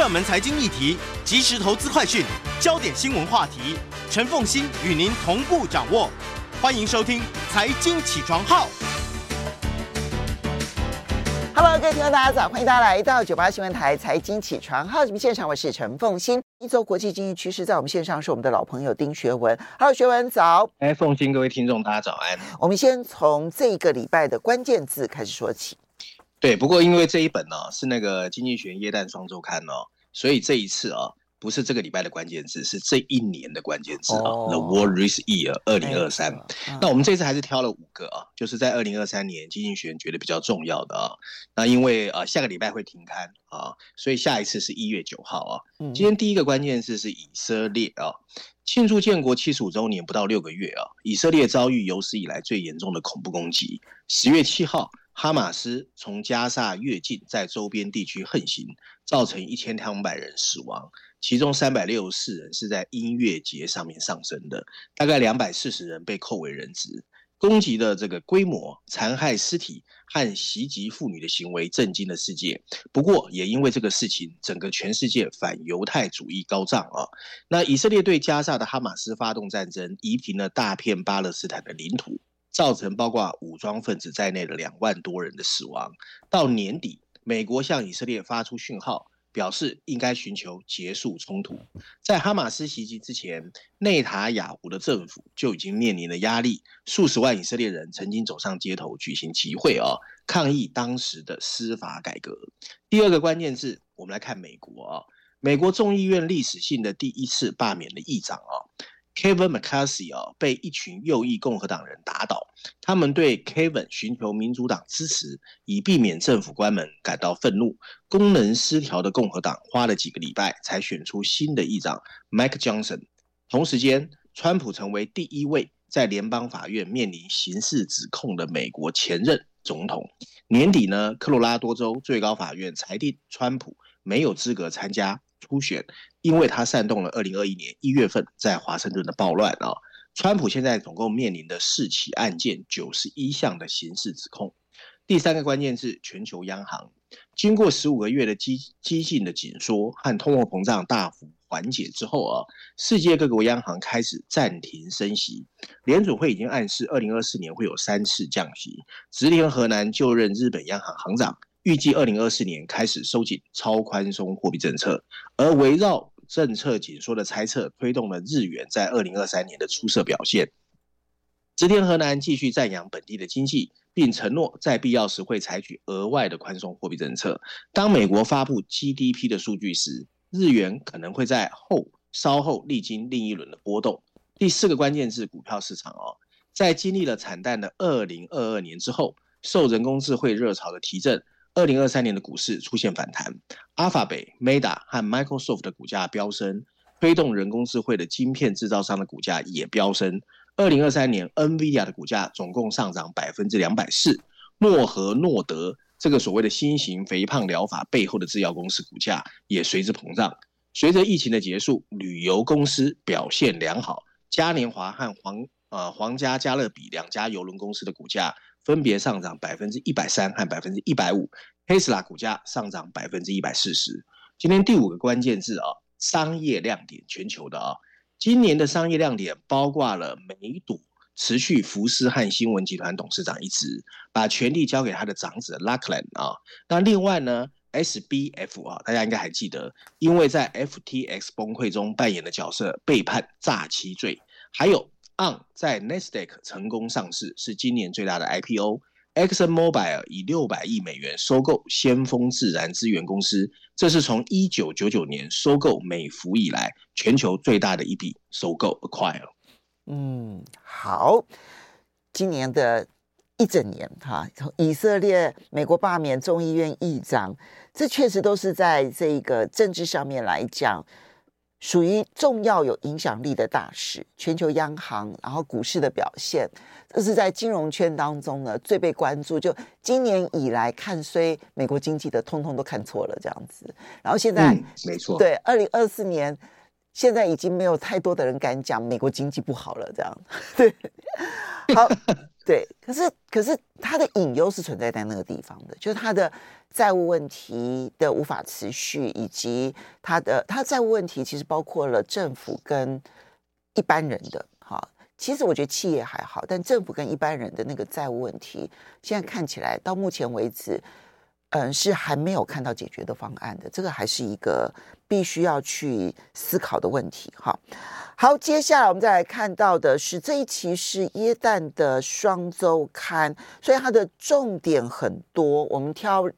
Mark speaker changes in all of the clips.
Speaker 1: 热门财经议题、即时投资快讯、焦点新闻话题，陈凤欣与您同步掌握。欢迎收听《财经起床号》。
Speaker 2: Hello，各位听众，大家早！欢迎大家来到九八新闻台《财经起床号》节目现场，我是陈凤欣。一周国际经济趋势，在我们线上是我们的老朋友丁学文。Hello，学文早。
Speaker 3: 哎，凤欣，各位听众，大家早安。
Speaker 2: 我们先从这个礼拜的关键字开始说起。
Speaker 3: 对，不过因为这一本呢、哦、是那个经济学耶诞双周刊哦，所以这一次啊、哦、不是这个礼拜的关键字，是这一年的关键字啊、哦。Oh, The World This Year 二零二三。那我们这次还是挑了五个啊，就是在二零二三年经济学人觉得比较重要的啊。那因为啊下个礼拜会停刊啊，所以下一次是一月九号啊。今天第一个关键字是以色列啊，庆祝建国七十五周年不到六个月啊，以色列遭遇有史以来最严重的恐怖攻击。十月七号。哈马斯从加萨越境，在周边地区横行，造成一千两百人死亡，其中三百六十四人是在音乐节上面丧生的，大概两百四十人被扣为人质。攻击的这个规模、残害尸体和袭击妇女的行为震惊了世界。不过，也因为这个事情，整个全世界反犹太主义高涨啊。那以色列对加萨的哈马斯发动战争，夷平了大片巴勒斯坦的领土。造成包括武装分子在内的两万多人的死亡。到年底，美国向以色列发出讯号，表示应该寻求结束冲突。在哈马斯袭击之前，内塔亚胡的政府就已经面临了压力，数十万以色列人曾经走上街头举行集会啊，抗议当时的司法改革。第二个关键字，我们来看美国啊，美国众议院历史性的第一次罢免了议长啊。Kevin McCarthy 啊，被一群右翼共和党人打倒。他们对 Kevin 寻求民主党支持，以避免政府关门感到愤怒。功能失调的共和党花了几个礼拜才选出新的议长 Mike Johnson。同时间，川普成为第一位在联邦法院面临刑事指控的美国前任总统。年底呢，科罗拉多州最高法院裁定川普没有资格参加初选。因为他煽动了二零二一年一月份在华盛顿的暴乱啊，川普现在总共面临的四起案件，九十一项的刑事指控。第三个关键是，全球央行经过十五个月的激激进的紧缩和通货膨胀大幅缓解之后啊，世界各国央行开始暂停升息。联准会已经暗示二零二四年会有三次降息。直田河南就任日本央行行长。预计二零二四年开始收紧超宽松货币政策，而围绕政策紧缩的猜测，推动了日元在二零二三年的出色表现。植田河南继续赞扬本地的经济，并承诺在必要时会采取额外的宽松货币政策。当美国发布 GDP 的数据时，日元可能会在后稍后历经另一轮的波动。第四个关键是，股票市场哦，在经历了惨淡的二零二二年之后，受人工智慧热潮的提振。二零二三年的股市出现反弹，Alphabet、Meta 和 Microsoft 的股价飙升，推动人工智慧的晶片制造商的股价也飙升。二零二三年，NVIDIA 的股价总共上涨百分之两百四。诺和诺德这个所谓的新型肥胖疗法背后的制药公司股价也随之膨胀。随着疫情的结束，旅游公司表现良好，嘉年华和皇呃皇家加勒比两家邮轮公司的股价。分别上涨百分之一百三和百分之一百五，特斯拉股价上涨百分之一百四十。今天第五个关键字啊，商业亮点，全球的啊，今年的商业亮点包括了梅朵持续福斯和新闻集团董事长一职，把权力交给他的长子 Lachlan 啊。那另外呢，SBF 啊，大家应该还记得，因为在 FTX 崩溃中扮演的角色被判诈欺罪，还有。On 在 Nasdaq 成功上市，是今年最大的 IPO。ExxonMobil 以六百亿美元收购先锋自然资源公司，这是从一九九九年收购美孚以来全球最大的一笔收购 acquire。
Speaker 2: 嗯，好，今年的一整年哈，从以色列、美国罢免众议院议长，这确实都是在这个政治上面来讲。属于重要有影响力的大事，全球央行，然后股市的表现，这是在金融圈当中呢最被关注。就今年以来看衰美国经济的，通通都看错了这样子。然后现在，
Speaker 3: 嗯、没错，
Speaker 2: 对，二零二四年现在已经没有太多的人敢讲美国经济不好了，这样 对。好，对，可是可是它的隐忧是存在在那个地方的，就是它的债务问题的无法持续，以及它的它债务问题其实包括了政府跟一般人的。好，其实我觉得企业还好，但政府跟一般人的那个债务问题，现在看起来到目前为止。嗯，是还没有看到解决的方案的，这个还是一个必须要去思考的问题。哈，好，接下来我们再来看到的是这一期是耶诞的双周刊，所以它的重点很多，我们挑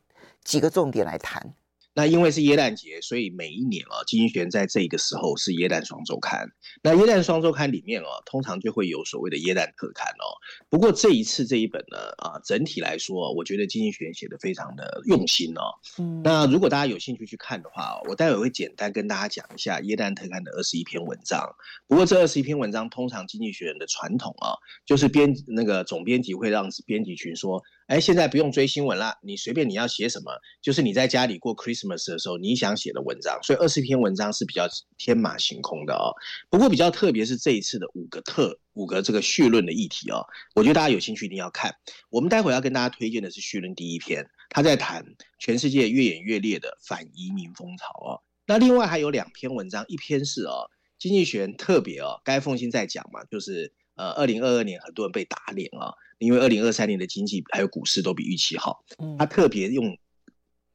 Speaker 2: 几个重点来谈。
Speaker 3: 那因为是耶诞节，所以每一年啊，经济学人在这个时候是耶诞双周刊。那耶诞双周刊里面哦、啊，通常就会有所谓的耶诞特刊哦。不过这一次这一本呢，啊，整体来说，我觉得经济学人写的非常的用心哦。嗯。那如果大家有兴趣去看的话，我待会会简单跟大家讲一下耶诞特刊的二十一篇文章。不过这二十一篇文章，通常经济学人的传统啊，就是编那个总编辑会让编辑群说。哎，现在不用追新闻了，你随便你要写什么，就是你在家里过 Christmas 的时候你想写的文章。所以二十篇文章是比较天马行空的哦。不过比较特别是这一次的五个特五个这个序论的议题哦，我觉得大家有兴趣一定要看。我们待会要跟大家推荐的是序论第一篇，他在谈全世界越演越烈的反移民风潮哦。那另外还有两篇文章，一篇是哦，经济学人特别哦，该奉新在讲嘛，就是呃，二零二二年很多人被打脸啊。因为二零二三年的经济还有股市都比预期好，他特别用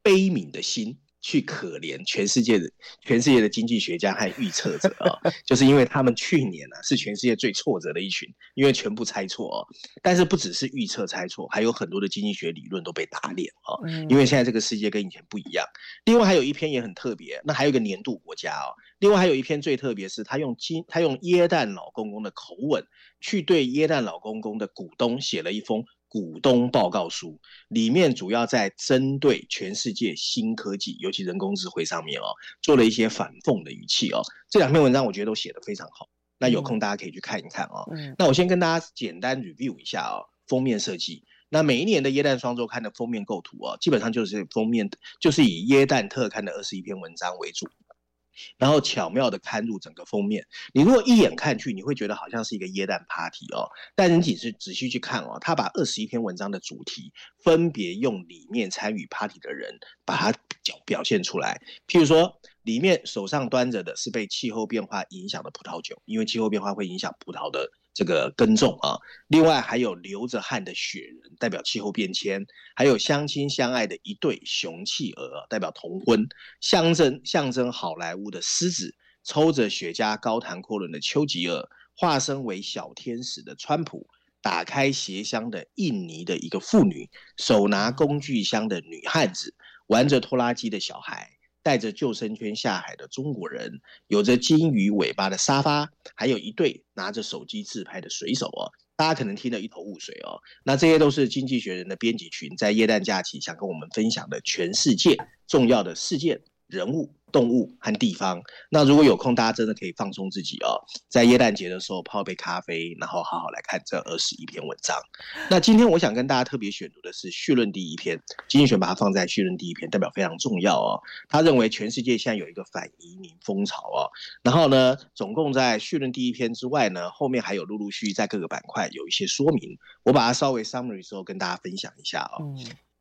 Speaker 3: 悲悯的心去可怜全世界的全世界的经济学家和预测者啊，就是因为他们去年呢是全世界最挫折的一群，因为全部猜错哦。但是不只是预测猜错，还有很多的经济学理论都被打脸哦。因为现在这个世界跟以前不一样。另外还有一篇也很特别，那还有一个年度国家哦。另外还有一篇最特别是他用金他用耶诞老公公的口吻。去对耶诞老公公的股东写了一封股东报告书，里面主要在针对全世界新科技，尤其人工智慧上面哦，做了一些反讽的语气哦。这两篇文章我觉得都写得非常好，那有空大家可以去看一看哦。嗯，那我先跟大家简单 review 一下哦，封面设计。那每一年的耶诞双周刊的封面构图哦，基本上就是封面就是以耶诞特刊的二十一篇文章为主。然后巧妙地刊入整个封面，你如果一眼看去，你会觉得好像是一个耶诞 party 哦。但你只是仔细去看哦，他把二十一篇文章的主题分别用里面参与 party 的人把它表表现出来。譬如说，里面手上端着的是被气候变化影响的葡萄酒，因为气候变化会影响葡萄的。这个耕种啊，另外还有流着汗的雪人，代表气候变迁；还有相亲相爱的一对雄企鹅，代表同婚；象征象征好莱坞的狮子，抽着雪茄高谈阔论的丘吉尔，化身为小天使的川普，打开鞋箱的印尼的一个妇女，手拿工具箱的女汉子，玩着拖拉机的小孩。带着救生圈下海的中国人，有着鲸鱼尾巴的沙发，还有一对拿着手机自拍的水手哦，大家可能听得一头雾水哦。那这些都是经济学人的编辑群在耶诞假期想跟我们分享的全世界重要的事件人物。动物和地方，那如果有空，大家真的可以放松自己哦，在耶诞节的时候泡杯咖啡，然后好好来看这二十一篇文章。那今天我想跟大家特别选读的是绪论第一篇，经济学把它放在绪论第一篇，代表非常重要哦。他认为全世界现在有一个反移民风潮哦，然后呢，总共在绪论第一篇之外呢，后面还有陆陆续续在各个板块有一些说明，我把它稍微 summary 之后跟大家分享一下哦。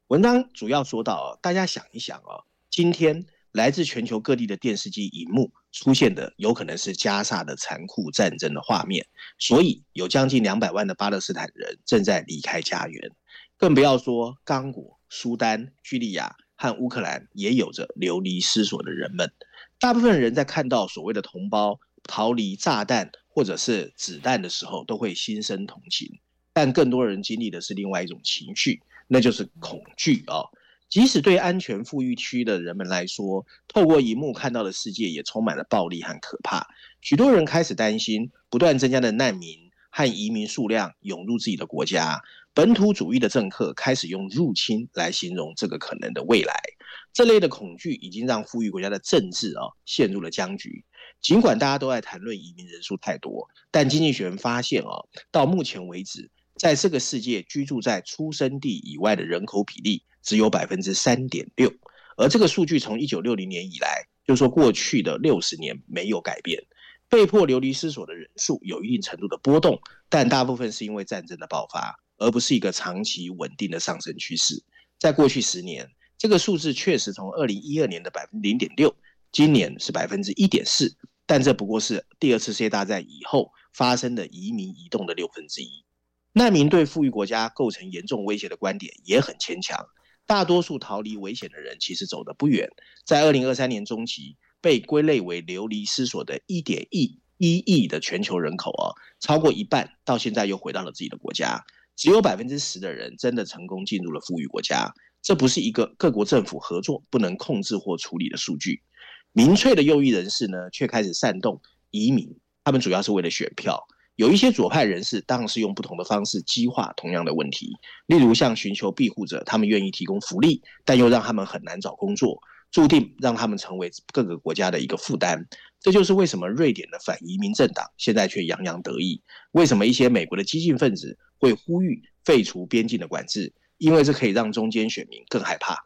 Speaker 3: 文章主要说到哦，大家想一想哦，今天。来自全球各地的电视机荧幕出现的，有可能是加萨的残酷战争的画面，所以有将近两百万的巴勒斯坦人正在离开家园，更不要说刚果、苏丹、叙利亚和乌克兰也有着流离失所的人们。大部分人在看到所谓的同胞逃离炸弹或者是子弹的时候，都会心生同情，但更多人经历的是另外一种情绪，那就是恐惧啊、即使对安全富裕区的人们来说，透过荧幕看到的世界也充满了暴力和可怕。许多人开始担心，不断增加的难民和移民数量涌入自己的国家。本土主义的政客开始用入侵来形容这个可能的未来。这类的恐惧已经让富裕国家的政治啊陷入了僵局。尽管大家都在谈论移民人数太多，但经济学人发现啊，到目前为止，在这个世界居住在出生地以外的人口比例。只有百分之三点六，而这个数据从一九六零年以来就是说过去的六十年没有改变，被迫流离失所的人数有一定程度的波动，但大部分是因为战争的爆发，而不是一个长期稳定的上升趋势。在过去十年，这个数字确实从二零一二年的百分之零点六，今年是百分之一点四，但这不过是第二次世界大战以后发生的移民移动的六分之一。难民对富裕国家构成严重威胁的观点也很牵强。大多数逃离危险的人其实走得不远，在二零二三年中期被归类为流离失所的一点一一亿的全球人口啊，超过一半到现在又回到了自己的国家。只有百分之十的人真的成功进入了富裕国家，这不是一个各国政府合作不能控制或处理的数据。民粹的右翼人士呢，却开始煽动移民，他们主要是为了选票。有一些左派人士当然是用不同的方式激化同样的问题，例如像寻求庇护者，他们愿意提供福利，但又让他们很难找工作，注定让他们成为各个国家的一个负担。这就是为什么瑞典的反移民政党现在却洋洋得意，为什么一些美国的激进分子。会呼吁废除边境的管制，因为这可以让中间选民更害怕。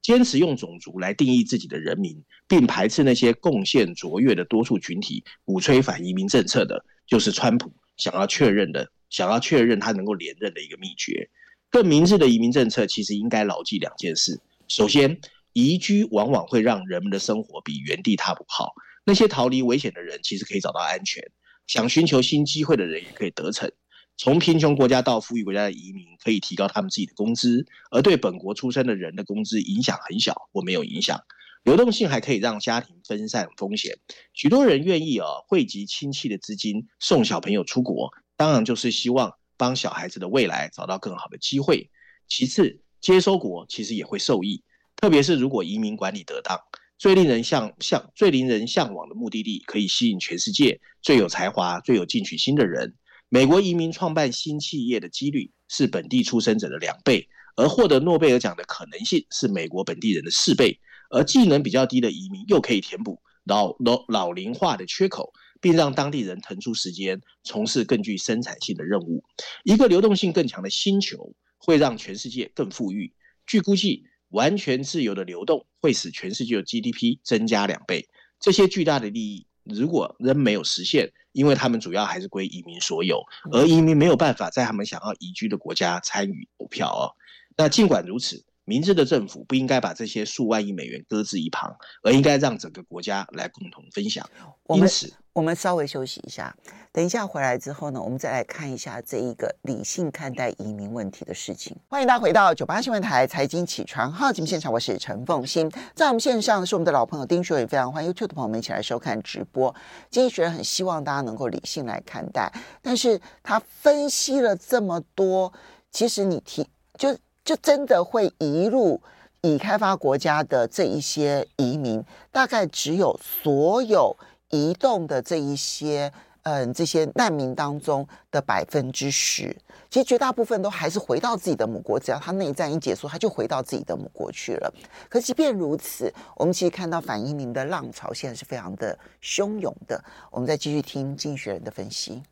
Speaker 3: 坚持用种族来定义自己的人民，并排斥那些贡献卓越的多数群体，鼓吹反移民政策的，就是川普想要确认的，想要确认他能够连任的一个秘诀。更明智的移民政策其实应该牢记两件事：首先，移居往往会让人们的生活比原地踏步好。那些逃离危险的人其实可以找到安全，想寻求新机会的人也可以得逞。从贫穷国家到富裕国家的移民可以提高他们自己的工资，而对本国出生的人的工资影响很小或没有影响。流动性还可以让家庭分散风险。许多人愿意啊汇集亲戚的资金送小朋友出国，当然就是希望帮小孩子的未来找到更好的机会。其次，接收国其实也会受益，特别是如果移民管理得当，最令人向向最令人向往的目的地可以吸引全世界最有才华、最有进取心的人。美国移民创办新企业的几率是本地出生者的两倍，而获得诺贝尔奖的可能性是美国本地人的四倍。而技能比较低的移民又可以填补老老老龄化的缺口，并让当地人腾出时间从事更具生产性的任务。一个流动性更强的星球会让全世界更富裕。据估计，完全自由的流动会使全世界的 GDP 增加两倍。这些巨大的利益如果仍没有实现，因为他们主要还是归移民所有，而移民没有办法在他们想要移居的国家参与投票哦。那尽管如此，明智的政府不应该把这些数万亿美元搁置一旁，而应该让整个国家来共同分享。因此。
Speaker 2: 我们稍微休息一下，等一下回来之后呢，我们再来看一下这一个理性看待移民问题的事情。欢迎大家回到九八新闻台财经起床号节目现场，我是陈凤欣，在我们线上是我们的老朋友丁学文，非常欢迎 YouTube 的朋友们一起来收看直播。经济学人很希望大家能够理性来看待，但是他分析了这么多，其实你提就就真的会移入已开发国家的这一些移民，大概只有所有。移动的这一些，嗯，这些难民当中的百分之十，其实绝大部分都还是回到自己的母国，只要他内战一结束，他就回到自己的母国去了。可即便如此，我们其实看到反移民的浪潮现在是非常的汹涌的。我们再继续听经济学人的分析。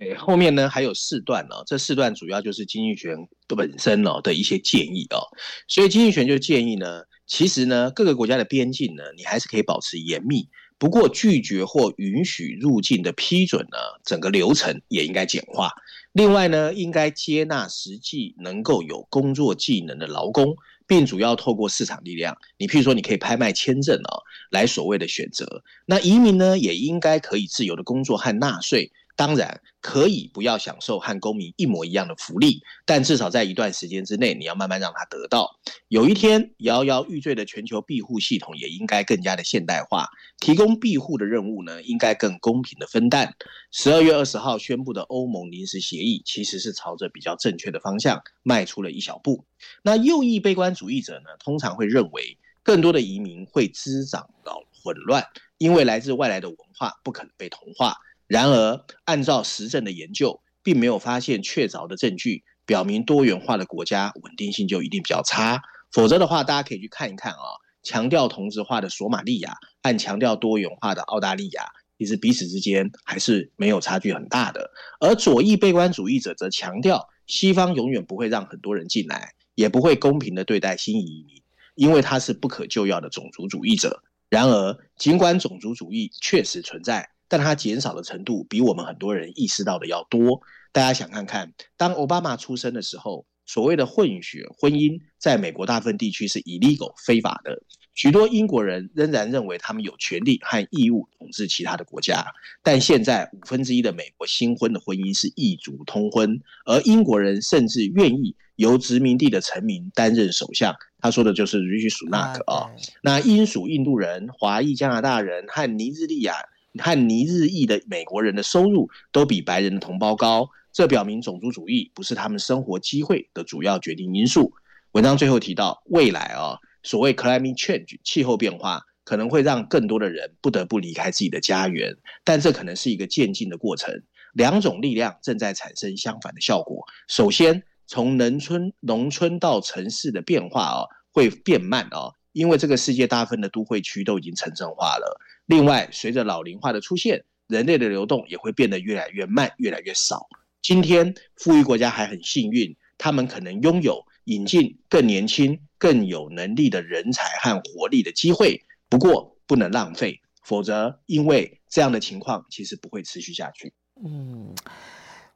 Speaker 3: 诶，后面呢还有四段呢，这四段主要就是经济学本身哦的一些建议哦。所以经济学就建议呢，其实呢各个国家的边境呢，你还是可以保持严密。不过，拒绝或允许入境的批准呢，整个流程也应该简化。另外呢，应该接纳实际能够有工作技能的劳工，并主要透过市场力量。你譬如说，你可以拍卖签证啊，来所谓的选择。那移民呢，也应该可以自由的工作和纳税。当然可以不要享受和公民一模一样的福利，但至少在一段时间之内，你要慢慢让他得到。有一天摇摇欲坠的全球庇护系统也应该更加的现代化，提供庇护的任务呢，应该更公平的分担。十二月二十号宣布的欧盟临时协议，其实是朝着比较正确的方向迈出了一小步。那右翼悲观主义者呢，通常会认为更多的移民会滋长到混乱，因为来自外来的文化不可能被同化。然而，按照实证的研究，并没有发现确凿的证据表明多元化的国家稳定性就一定比较差。否则的话，大家可以去看一看啊，强调同质化的索马利亚和强调多元化的澳大利亚，其实彼此之间还是没有差距很大的。而左翼悲观主义者则强调，西方永远不会让很多人进来，也不会公平的对待新移民，因为他是不可救药的种族主义者。然而，尽管种族主义确实存在，但它减少的程度比我们很多人意识到的要多。大家想看看，当奥巴马出生的时候，所谓的混血婚姻在美国大部分地区是 illegal 非法的。许多英国人仍然认为他们有权利和义务统治其他的国家。但现在五分之一的美国新婚的婚姻是异族通婚，而英国人甚至愿意由殖民地的臣民担任首相。他说的就是 Rishi Sunak 啊。那英属印度人、华裔加拿大人和尼日利亚和尼日裔的美国人的收入都比白人的同胞高。这表明种族主义不是他们生活机会的主要决定因素。文章最后提到，未来啊，所谓 climate change 气候变化可能会让更多的人不得不离开自己的家园，但这可能是一个渐进的过程。两种力量正在产生相反的效果。首先，从农村农村到城市的变化啊，会变慢啊，因为这个世界大部分的都会区都已经城镇化了。另外，随着老龄化的出现，人类的流动也会变得越来越慢，越来越少。今天，富裕国家还很幸运，他们可能拥有引进更年轻、更有能力的人才和活力的机会。不过，不能浪费，否则，因为这样的情况其实不会持续下去。
Speaker 2: 嗯，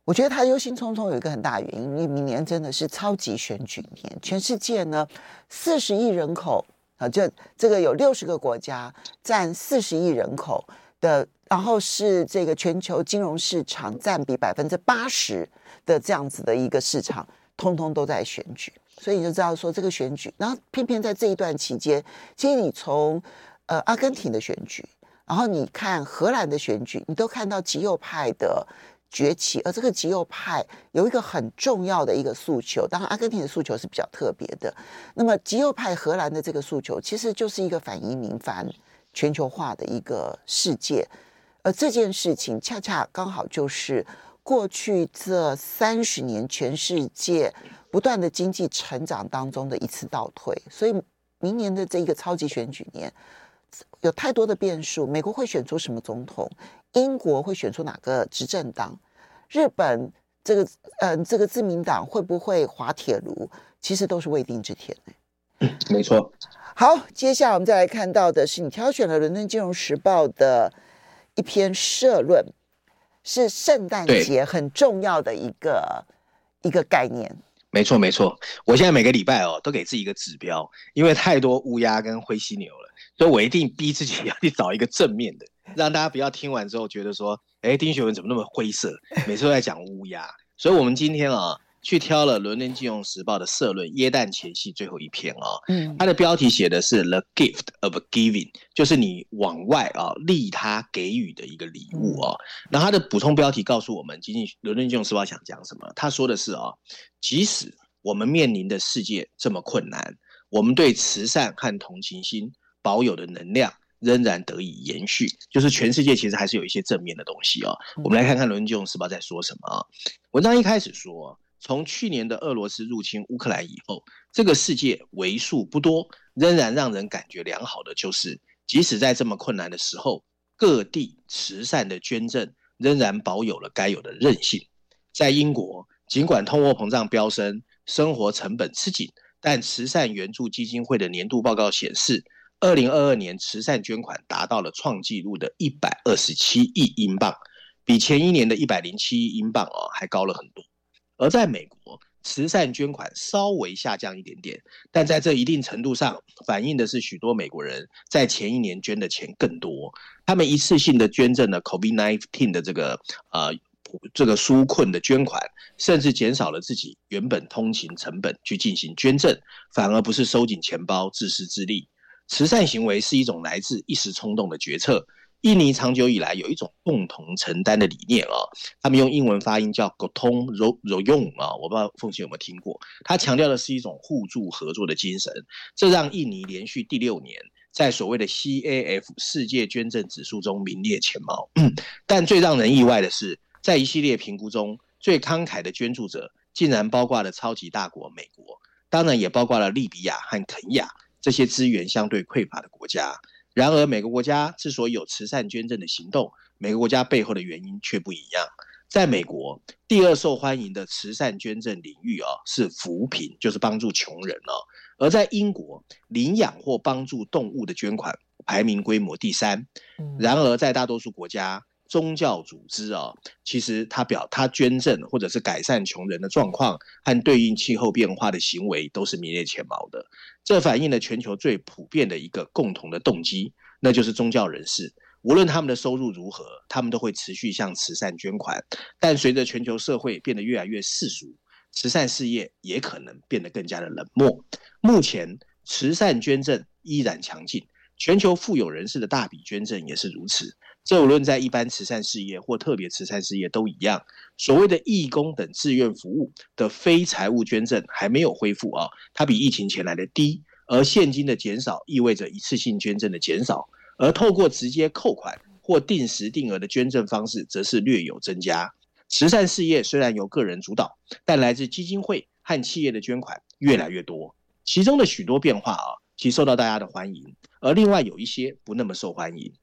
Speaker 2: 我觉得他忧心忡忡有一个很大原因，因为明年真的是超级选举年，全世界呢四十亿人口啊，这这个有六十个国家占四十亿人口的。然后是这个全球金融市场占比百分之八十的这样子的一个市场，通通都在选举，所以你就知道说这个选举，然后偏偏在这一段期间，其实你从呃阿根廷的选举，然后你看荷兰的选举，你都看到极右派的崛起，而这个极右派有一个很重要的一个诉求，当然阿根廷的诉求是比较特别的，那么极右派荷兰的这个诉求，其实就是一个反移民、反全球化的一个世界。而这件事情恰恰刚好就是过去这三十年全世界不断的经济成长当中的一次倒退，所以明年的这一个超级选举年有太多的变数。美国会选出什么总统？英国会选出哪个执政党？日本这个嗯、呃，这个自民党会不会滑铁卢？其实都是未定之天。
Speaker 3: 嗯，没错。
Speaker 2: 好，接下来我们再来看到的是你挑选了《伦敦金融时报》的。一篇社论是圣诞节很重要的一个一个概念。
Speaker 3: 没错，没错。我现在每个礼拜哦，都给自己一个指标，因为太多乌鸦跟灰犀牛了，所以我一定逼自己要去找一个正面的，让大家不要听完之后觉得说，哎，丁学文怎么那么灰色，每次都在讲乌鸦。所以，我们今天啊。去挑了《伦敦金融时报》的社论，耶诞前夕最后一篇啊，嗯，它的标题写的是 “The Gift of Giving”，就是你往外啊利他给予的一个礼物啊。然后它的补充标题告诉我们，仅仅《伦敦金融时报》想讲什么？他说的是啊，即使我们面临的世界这么困难，我们对慈善和同情心保有的能量仍然得以延续。就是全世界其实还是有一些正面的东西哦。我们来看看《伦敦时报》在说什么啊。文章一开始说。从去年的俄罗斯入侵乌克兰以后，这个世界为数不多仍然让人感觉良好的，就是即使在这么困难的时候，各地慈善的捐赠仍然保有了该有的韧性。在英国，尽管通货膨胀飙升，生活成本吃紧，但慈善援助基金会的年度报告显示，二零二二年慈善捐款达到了创纪录的一百二十七亿英镑，比前一年的一百零七亿英镑哦还高了很多。而在美国，慈善捐款稍微下降一点点，但在这一定程度上反映的是许多美国人在前一年捐的钱更多，他们一次性的捐赠了 COVID-19 的这个呃这个纾困的捐款，甚至减少了自己原本通勤成本去进行捐赠，反而不是收紧钱包自私自利。慈善行为是一种来自一时冲动的决策。印尼长久以来有一种共同承担的理念啊，他们用英文发音叫 “gotong royong” 啊，我不知道凤青有没有听过。他强调的是一种互助合作的精神，这让印尼连续第六年在所谓的 CAF 世界捐赠指数中名列前茅。但最让人意外的是，在一系列评估中，最慷慨的捐助者竟然包括了超级大国美国，当然也包括了利比亚和肯亚这些资源相对匮乏的国家。然而，每个国家之所以有慈善捐赠的行动，每个国家背后的原因却不一样。在美国，第二受欢迎的慈善捐赠领域啊是扶贫，就是帮助穷人哦。而在英国，领养或帮助动物的捐款排名规模第三。然而，在大多数国家，宗教组织啊，其实他表他捐赠或者是改善穷人的状况和对应气候变化的行为都是名列前茅的。这反映了全球最普遍的一个共同的动机，那就是宗教人士，无论他们的收入如何，他们都会持续向慈善捐款。但随着全球社会变得越来越世俗，慈善事业也可能变得更加的冷漠。目前，慈善捐赠依然强劲，全球富有人士的大笔捐赠也是如此。这无论在一般慈善事业或特别慈善事业都一样，所谓的义工等志愿服务的非财务捐赠还没有恢复啊，它比疫情前来的低，而现金的减少意味着一次性捐赠的减少，而透过直接扣款或定时定额的捐赠方式则是略有增加。慈善事业虽然由个人主导，但来自基金会和企业的捐款越来越多，其中的许多变化啊，其受到大家的欢迎，而另外有一些不那么受欢迎。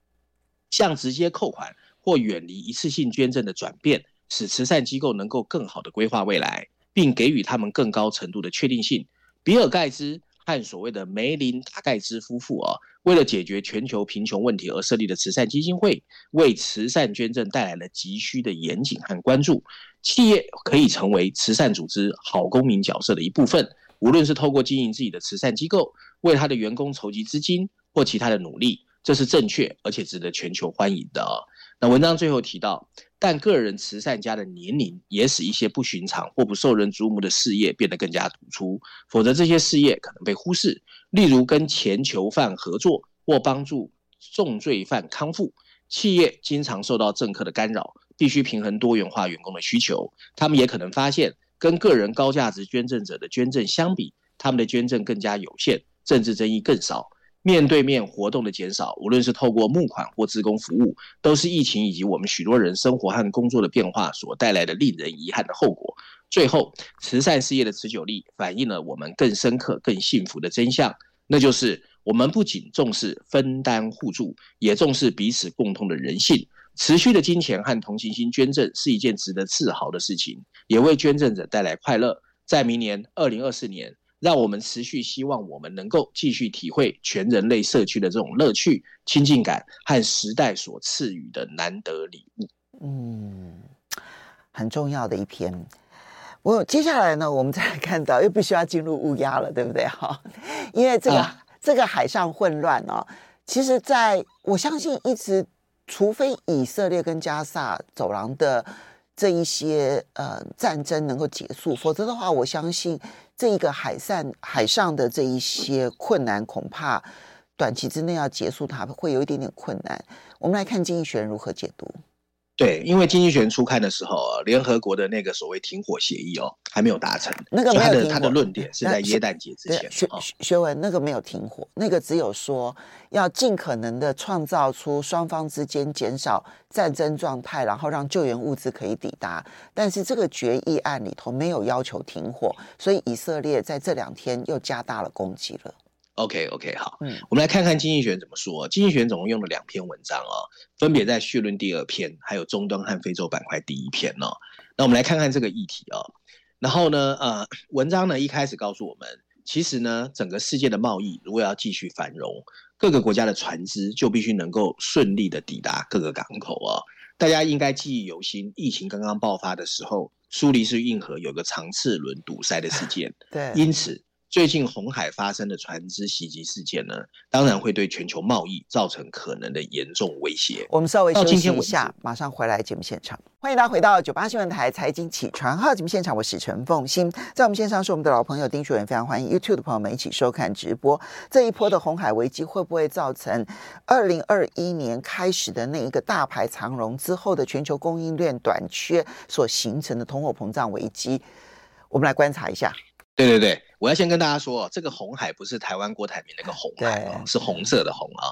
Speaker 3: 向直接扣款或远离一次性捐赠的转变，使慈善机构能够更好的规划未来，并给予他们更高程度的确定性。比尔盖茨和所谓的梅林达盖茨夫妇啊，为了解决全球贫穷问题而设立的慈善基金会，为慈善捐赠带来了急需的严谨和关注。企业可以成为慈善组织好公民角色的一部分，无论是透过经营自己的慈善机构，为他的员工筹集资金，或其他的努力。这是正确而且值得全球欢迎的哦。那文章最后提到，但个人慈善家的年龄也使一些不寻常或不受人瞩目的事业变得更加突出，否则这些事业可能被忽视。例如跟前囚犯合作或帮助重罪犯康复。企业经常受到政客的干扰，必须平衡多元化员工的需求。他们也可能发现，跟个人高价值捐赠者的捐赠相比，他们的捐赠更加有限，政治争议更少。面对面活动的减少，无论是透过募款或职工服务，都是疫情以及我们许多人生活和工作的变化所带来的令人遗憾的后果。最后，慈善事业的持久力反映了我们更深刻、更幸福的真相，那就是我们不仅重视分担互助，也重视彼此共通的人性。持续的金钱和同情心捐赠是一件值得自豪的事情，也为捐赠者带来快乐。在明年二零二四年。让我们持续希望我们能够继续体会全人类社区的这种乐趣、亲近感和时代所赐予的难得礼物。
Speaker 2: 嗯，很重要的一篇。我接下来呢，我们再来看到又必须要进入乌鸦了，对不对？哈，因为这个、啊、这个海上混乱哦，其实在我相信一直，除非以色列跟加萨走廊的这一些呃战争能够结束，否则的话，我相信。这一个海上海上的这一些困难，恐怕短期之内要结束，它会有一点点困难。我们来看经济学人如何解读。
Speaker 3: 对，因为经济学人初刊的时候，联合国的那个所谓停火协议哦，还没有达成。
Speaker 2: 那个没有
Speaker 3: 他的论点是在耶诞节之前。
Speaker 2: 学学文那个没有停火，那个只有说要尽可能的创造出双方之间减少战争状态，然后让救援物资可以抵达。但是这个决议案里头没有要求停火，所以以色列在这两天又加大了攻击了。
Speaker 3: OK OK 好，嗯，我们来看看经济学怎么说。经济学人总共用了两篇文章哦，分别在序论第二篇，还有终端和非洲板块第一篇哦。那我们来看看这个议题哦。然后呢，呃，文章呢一开始告诉我们，其实呢，整个世界的贸易如果要继续繁荣，各个国家的船只就必须能够顺利的抵达各个港口哦。大家应该记忆犹新，疫情刚刚爆发的时候，苏黎世运河有个长次轮堵塞的事件，
Speaker 2: 对，
Speaker 3: 因此。最近红海发生的船只袭击事件呢，当然会对全球贸易造成可能的严重威胁。
Speaker 2: 我们稍微休息一下，马上回来节目现场。欢迎大家回到九八新闻台财经起床号节目现场，我是陈凤欣，在我们线上是我们的老朋友丁学文，非常欢迎 YouTube 的朋友们一起收看直播。这一波的红海危机会不会造成二零二一年开始的那一个大排长龙之后的全球供应链短缺所形成的通货膨胀危机？我们来观察一下。
Speaker 3: 对对对，我要先跟大家说，这个红海不是台湾郭台铭那个红海哦，是红色的红啊。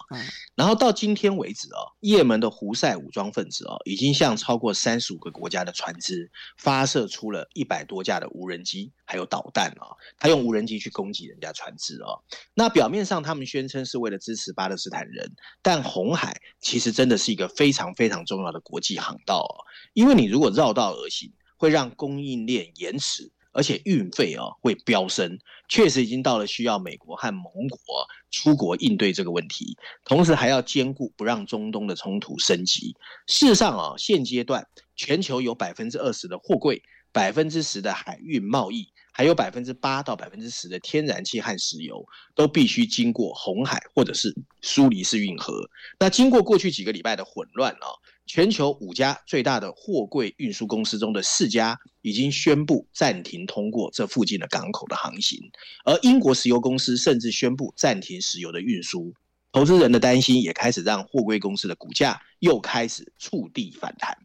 Speaker 3: 然后到今天为止哦，也门的胡塞武装分子哦，已经向超过三十五个国家的船只发射出了一百多架的无人机，还有导弹啊。他用无人机去攻击人家船只哦。那表面上他们宣称是为了支持巴勒斯坦人，但红海其实真的是一个非常非常重要的国际航道哦。因为你如果绕道而行，会让供应链延迟。而且运费啊会飙升，确实已经到了需要美国和盟国出国应对这个问题，同时还要兼顾不让中东的冲突升级。事实上啊，现阶段全球有百分之二十的货柜，百分之十的海运贸易。还有百分之八到百分之十的天然气和石油都必须经过红海或者是苏黎世运河。那经过过去几个礼拜的混乱啊，全球五家最大的货柜运输公司中的四家已经宣布暂停通过这附近的港口的航行，而英国石油公司甚至宣布暂停石油的运输。投资人的担心也开始让货柜公司的股价又开始触底反弹。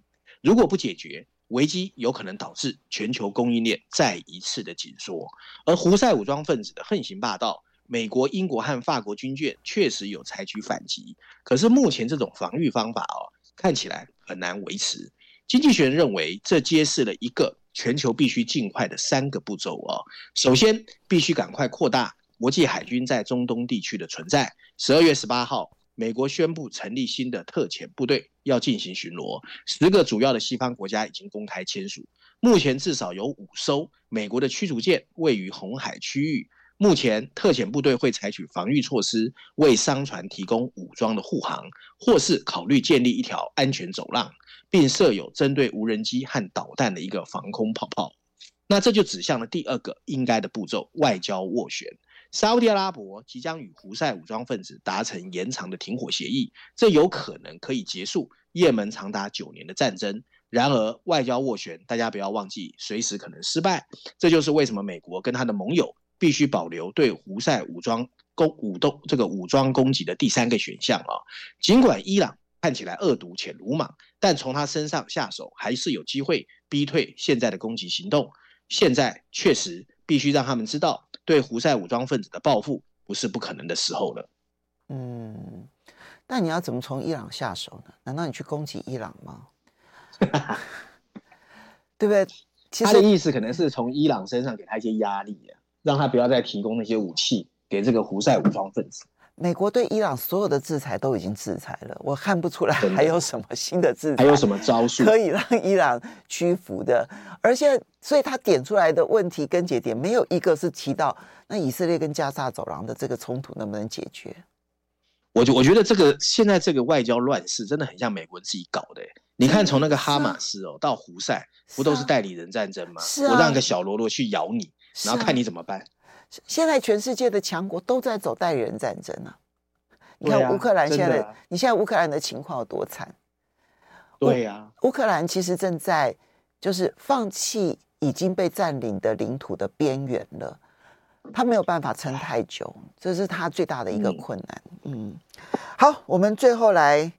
Speaker 3: 如果不解决，危机有可能导致全球供应链再一次的紧缩，而胡塞武装分子的横行霸道，美国、英国和法国军舰确实有采取反击，可是目前这种防御方法哦，看起来很难维持。经济学人认为，这揭示了一个全球必须尽快的三个步骤哦。首先，必须赶快扩大国际海军在中东地区的存在。十二月十八号。美国宣布成立新的特遣部队，要进行巡逻。十个主要的西方国家已经公开签署。目前至少有五艘美国的驱逐舰位于红海区域。目前特遣部队会采取防御措施，为商船提供武装的护航，或是考虑建立一条安全走廊，并设有针对无人机和导弹的一个防空泡泡。那这就指向了第二个应该的步骤：外交斡旋。沙乌地阿拉伯即将与胡塞武装分子达成延长的停火协议，这有可能可以结束也门长达九年的战争。然而，外交斡旋，大家不要忘记，随时可能失败。这就是为什么美国跟他的盟友必须保留对胡塞武装攻武动这个武装攻击的第三个选项啊。尽管伊朗看起来恶毒且鲁莽，但从他身上下手还是有机会逼退现在的攻击行动。现在确实必须让他们知道。对胡塞武装分子的报复不是不可能的时候了。
Speaker 2: 嗯，那你要怎么从伊朗下手呢？难道你去攻击伊朗吗？对不对？其实他
Speaker 3: 的意思可能是从伊朗身上给他一些压力啊，让他不要再提供那些武器给这个胡塞武装分子。
Speaker 2: 美国对伊朗所有的制裁都已经制裁了，我看不出来还有什么新的制裁，
Speaker 3: 还有什么招数
Speaker 2: 可以让伊朗屈服的。而且，所以他点出来的问题跟节点没有一个是提到那以色列跟加沙走廊的这个冲突能不能解决？
Speaker 3: 我觉我觉得这个现在这个外交乱世真的很像美国人自己搞的。你看，从那个哈马斯哦到胡塞，不都是代理人战争吗？我让个小喽啰去咬你，然后看你怎么办。
Speaker 2: 现在全世界的强国都在走代理人战争啊！你看乌克兰现在，啊、你现在乌克兰的情况有多惨？
Speaker 3: 对呀，
Speaker 2: 乌克兰其实正在就是放弃已经被占领的领土的边缘了，他没有办法撑太久，这是他最大的一个困难。嗯，嗯，好，我们最后来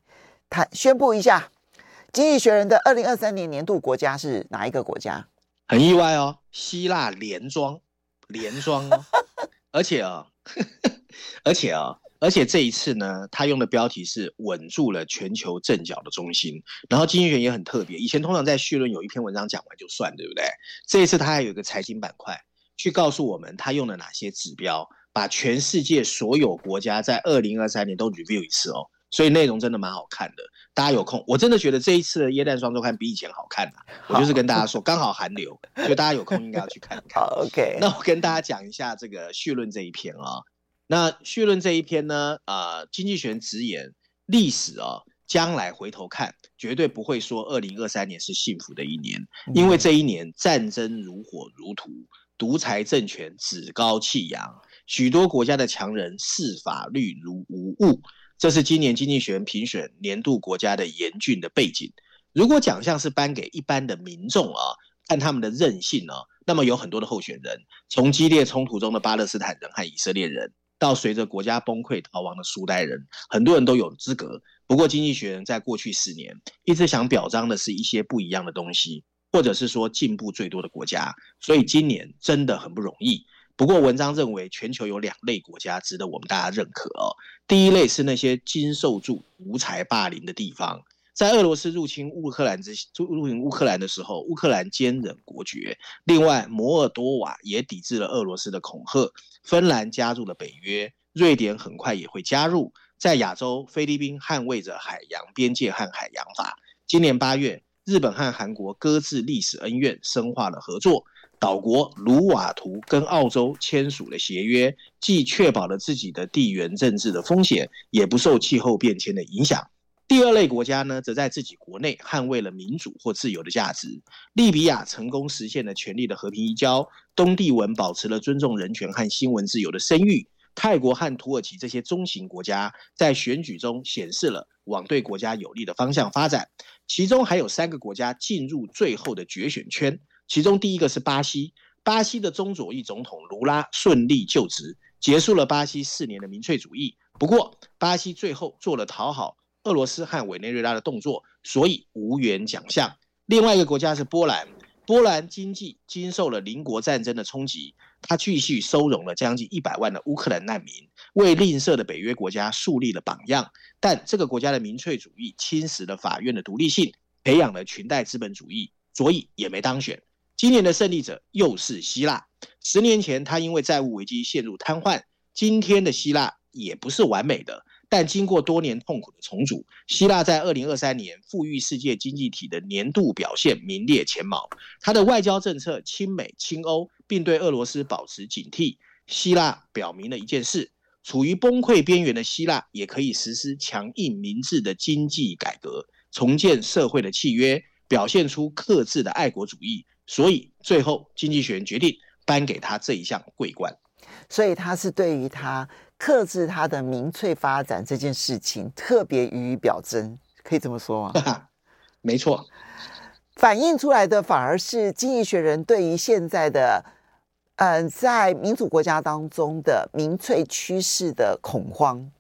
Speaker 2: 谈宣布一下，《经济学人》的二零二三年年度国家是哪一个国家？
Speaker 3: 很意外哦，希腊连庄。连庄哦，而且啊，而且啊，而且这一次呢，他用的标题是稳住了全球阵脚的中心。然后经济学也很特别，以前通常在序论有一篇文章讲完就算，对不对？这一次他还有一个财经板块，去告诉我们他用了哪些指标，把全世界所有国家在二零二三年都 review 一次哦。所以内容真的蛮好看的，大家有空，我真的觉得这一次的耶诞双周刊比以前好看啊。我就是跟大家说，刚好寒流，所以大家有空应该要去看看。
Speaker 2: 好，OK。
Speaker 3: 那我跟大家讲一下这个绪论这一篇啊。那绪论这一篇呢，啊、呃，经济学人直言，历史啊，将来回头看，绝对不会说二零二三年是幸福的一年，因为这一年战争如火如荼，独裁政权趾高气扬，许多国家的强人视法律如无物。这是今年经济学人评选年度国家的严峻的背景。如果奖项是颁给一般的民众啊，看他们的韧性呢，那么有很多的候选人，从激烈冲突中的巴勒斯坦人和以色列人，到随着国家崩溃逃亡的苏丹人，很多人都有资格。不过，经济学人在过去十年一直想表彰的是一些不一样的东西，或者是说进步最多的国家，所以今年真的很不容易。不过，文章认为全球有两类国家值得我们大家认可哦。第一类是那些经受住独裁霸凌的地方，在俄罗斯入侵乌克兰之入侵乌克兰的时候，乌克兰坚忍国绝。另外，摩尔多瓦也抵制了俄罗斯的恐吓，芬兰加入了北约，瑞典很快也会加入。在亚洲，菲律宾捍卫着海洋边界和海洋法。今年八月，日本和韩国搁置历史恩怨，深化了合作。岛国卢瓦图跟澳洲签署了协约，既确保了自己的地缘政治的风险，也不受气候变迁的影响。第二类国家呢，则在自己国内捍卫了民主或自由的价值。利比亚成功实现了权力的和平移交，东帝汶保持了尊重人权和新闻自由的声誉。泰国和土耳其这些中型国家在选举中显示了往对国家有利的方向发展。其中还有三个国家进入最后的决选圈，其中第一个是巴西，巴西的中左翼总统卢拉顺利就职，结束了巴西四年的民粹主义。不过，巴西最后做了讨好俄罗斯和委内瑞拉的动作，所以无缘奖项。另外一个国家是波兰。波兰经济经受了邻国战争的冲击，他继续收容了将近一百万的乌克兰难民，为吝啬的北约国家树立了榜样。但这个国家的民粹主义侵蚀了法院的独立性，培养了裙带资本主义，所以也没当选。今年的胜利者又是希腊。十年前，他因为债务危机陷入瘫痪。今天的希腊也不是完美的。但经过多年痛苦的重组，希腊在二零二三年富裕世界经济体的年度表现名列前茅。他的外交政策亲美亲欧，并对俄罗斯保持警惕。希腊表明了一件事：处于崩溃边缘的希腊也可以实施强硬明智的经济改革，重建社会的契约，表现出克制的爱国主义。所以最后，经济学人决定颁给他这一项桂冠。
Speaker 2: 所以他是对于他。克制他的民粹发展这件事情特别予以表征，可以这么说吗？
Speaker 3: 没错，
Speaker 2: 反映出来的反而是《经济学人》对于现在的，嗯、呃，在民主国家当中的民粹趋势的恐慌，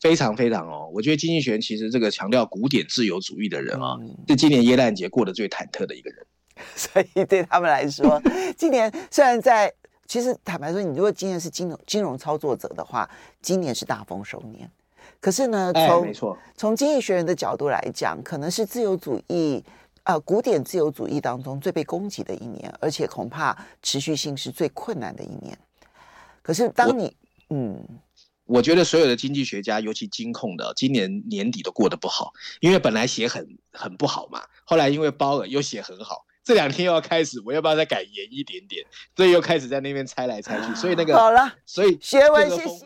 Speaker 3: 非常非常哦。我觉得《经济学人》其实这个强调古典自由主义的人啊、是今年耶诞节过得最忐忑的一个人。
Speaker 2: 所以对他们来说，今年虽然在。其实坦白说，你如果今年是金融金融操作者的话，今年是大丰收年。可是呢，从、哎、没错，从经济学人的角度来讲，可能是自由主义呃古典自由主义当中最被攻击的一年，而且恐怕持续性是最困难的一年。可是当你嗯，
Speaker 3: 我觉得所有的经济学家，尤其金控的，今年年底都过得不好，因为本来写很很不好嘛，后来因为鲍尔又写很好。这两天又要开始，我要不要再改严一点点？所以又开始在那边猜来猜去，所以那个
Speaker 2: 好了，
Speaker 3: 所以
Speaker 2: 学文谢谢。